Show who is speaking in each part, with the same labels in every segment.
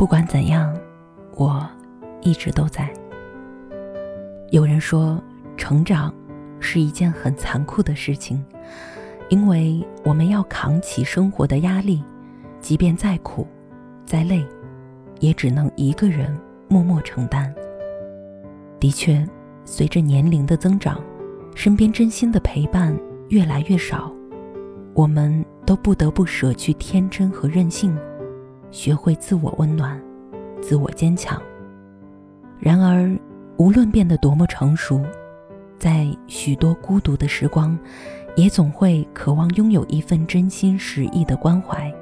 Speaker 1: 不管怎样，我一直都在。有人说，成长是一件很残酷的事情，因为我们要扛起生活的压力，即便再苦、再累，也只能一个人默默承担。的确，随着年龄的增长，身边真心的陪伴越来越少，我们都不得不舍去天真和任性，学会自我温暖、自我坚强。然而，无论变得多么成熟，在许多孤独的时光，也总会渴望拥有一份真心实意的关怀，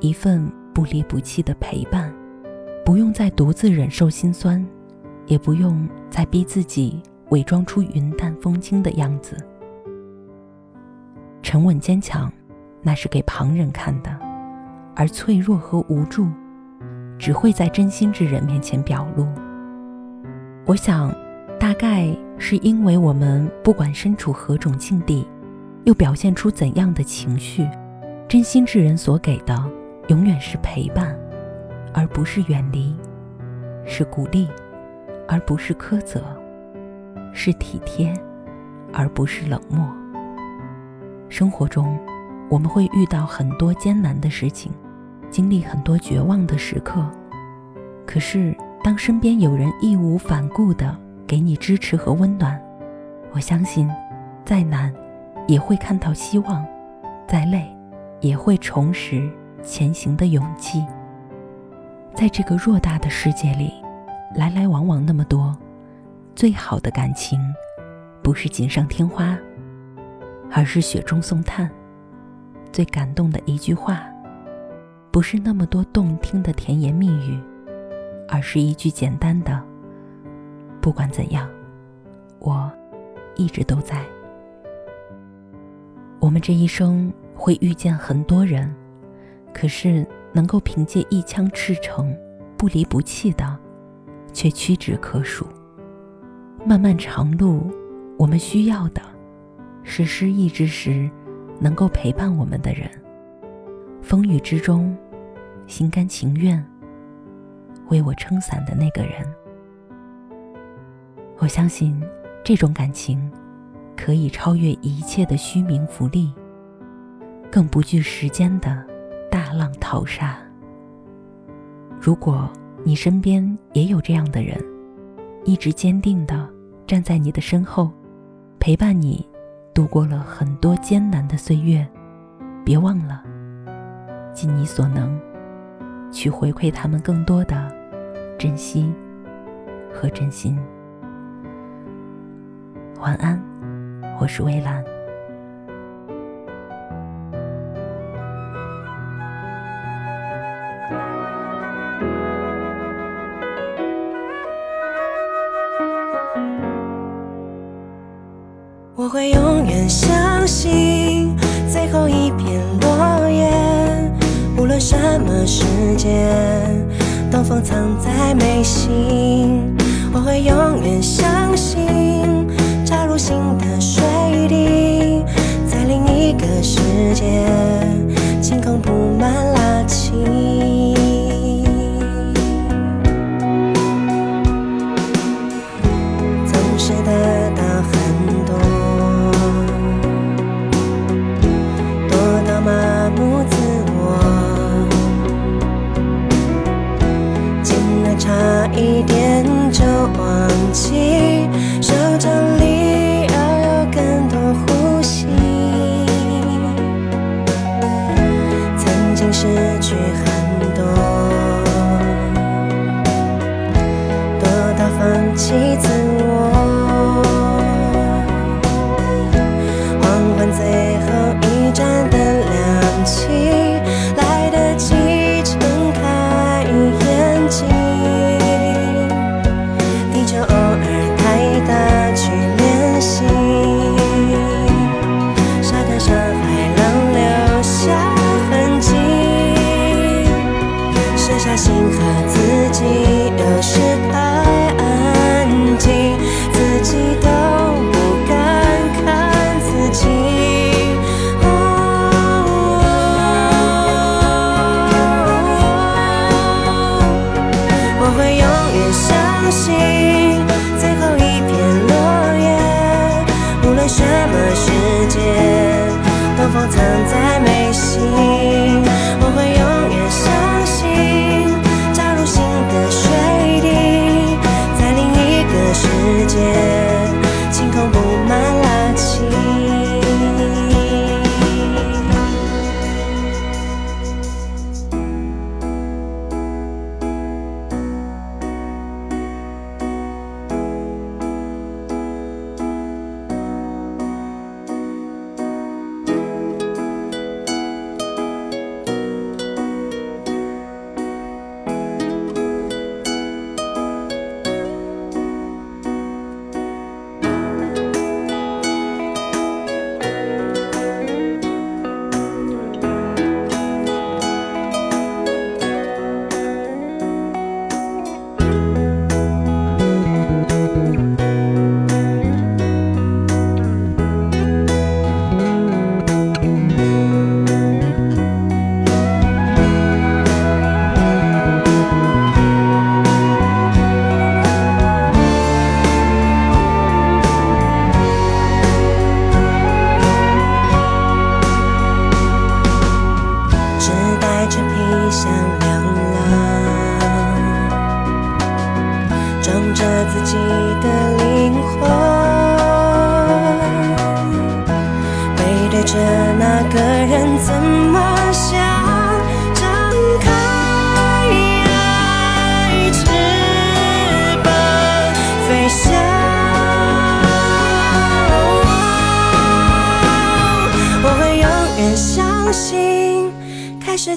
Speaker 1: 一份不离不弃的陪伴，不用再独自忍受心酸。也不用再逼自己伪装出云淡风轻的样子。沉稳坚强，那是给旁人看的；而脆弱和无助，只会在真心之人面前表露。我想，大概是因为我们不管身处何种境地，又表现出怎样的情绪，真心之人所给的，永远是陪伴，而不是远离，是鼓励。而不是苛责，是体贴，而不是冷漠。生活中，我们会遇到很多艰难的事情，经历很多绝望的时刻。可是，当身边有人义无反顾地给你支持和温暖，我相信，再难也会看到希望，再累也会重拾前行的勇气。在这个偌大的世界里。来来往往那么多，最好的感情，不是锦上添花，而是雪中送炭。最感动的一句话，不是那么多动听的甜言蜜语，而是一句简单的“不管怎样，我一直都在”。我们这一生会遇见很多人，可是能够凭借一腔赤诚，不离不弃的。却屈指可数。漫漫长路，我们需要的，是失意之时能够陪伴我们的人；风雨之中，心甘情愿为我撑伞的那个人。我相信，这种感情可以超越一切的虚名浮利，更不惧时间的大浪淘沙。如果。你身边也有这样的人，一直坚定的站在你的身后，陪伴你度过了很多艰难的岁月。别忘了，尽你所能，去回馈他们更多的珍惜和真心。晚安，我是微蓝。
Speaker 2: 我会永远相信什么时间东风藏在眉心。我会永远相信插入心的水滴，在另一个世界，晴空布满拉青。情。放在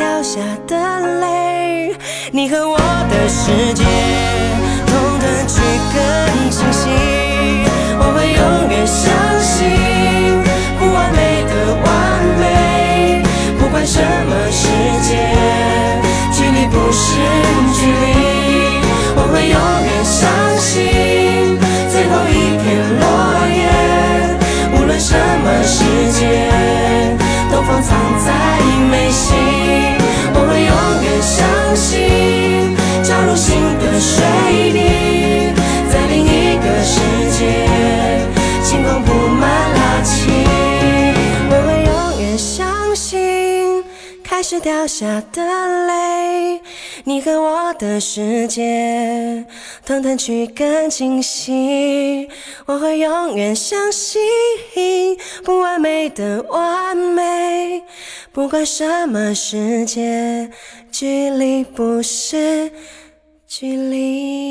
Speaker 2: 掉下的泪，你和我的世界，同等去更清晰。我会永远相信，不完美的完美，不管什么世界，距离不是距离。我会永远相信，最后一片落叶，无论什么世界，掉下的泪，你和我的世界，同等去更清晰。我会永远相信，不完美的完美，不管什么世界，距离不是距离。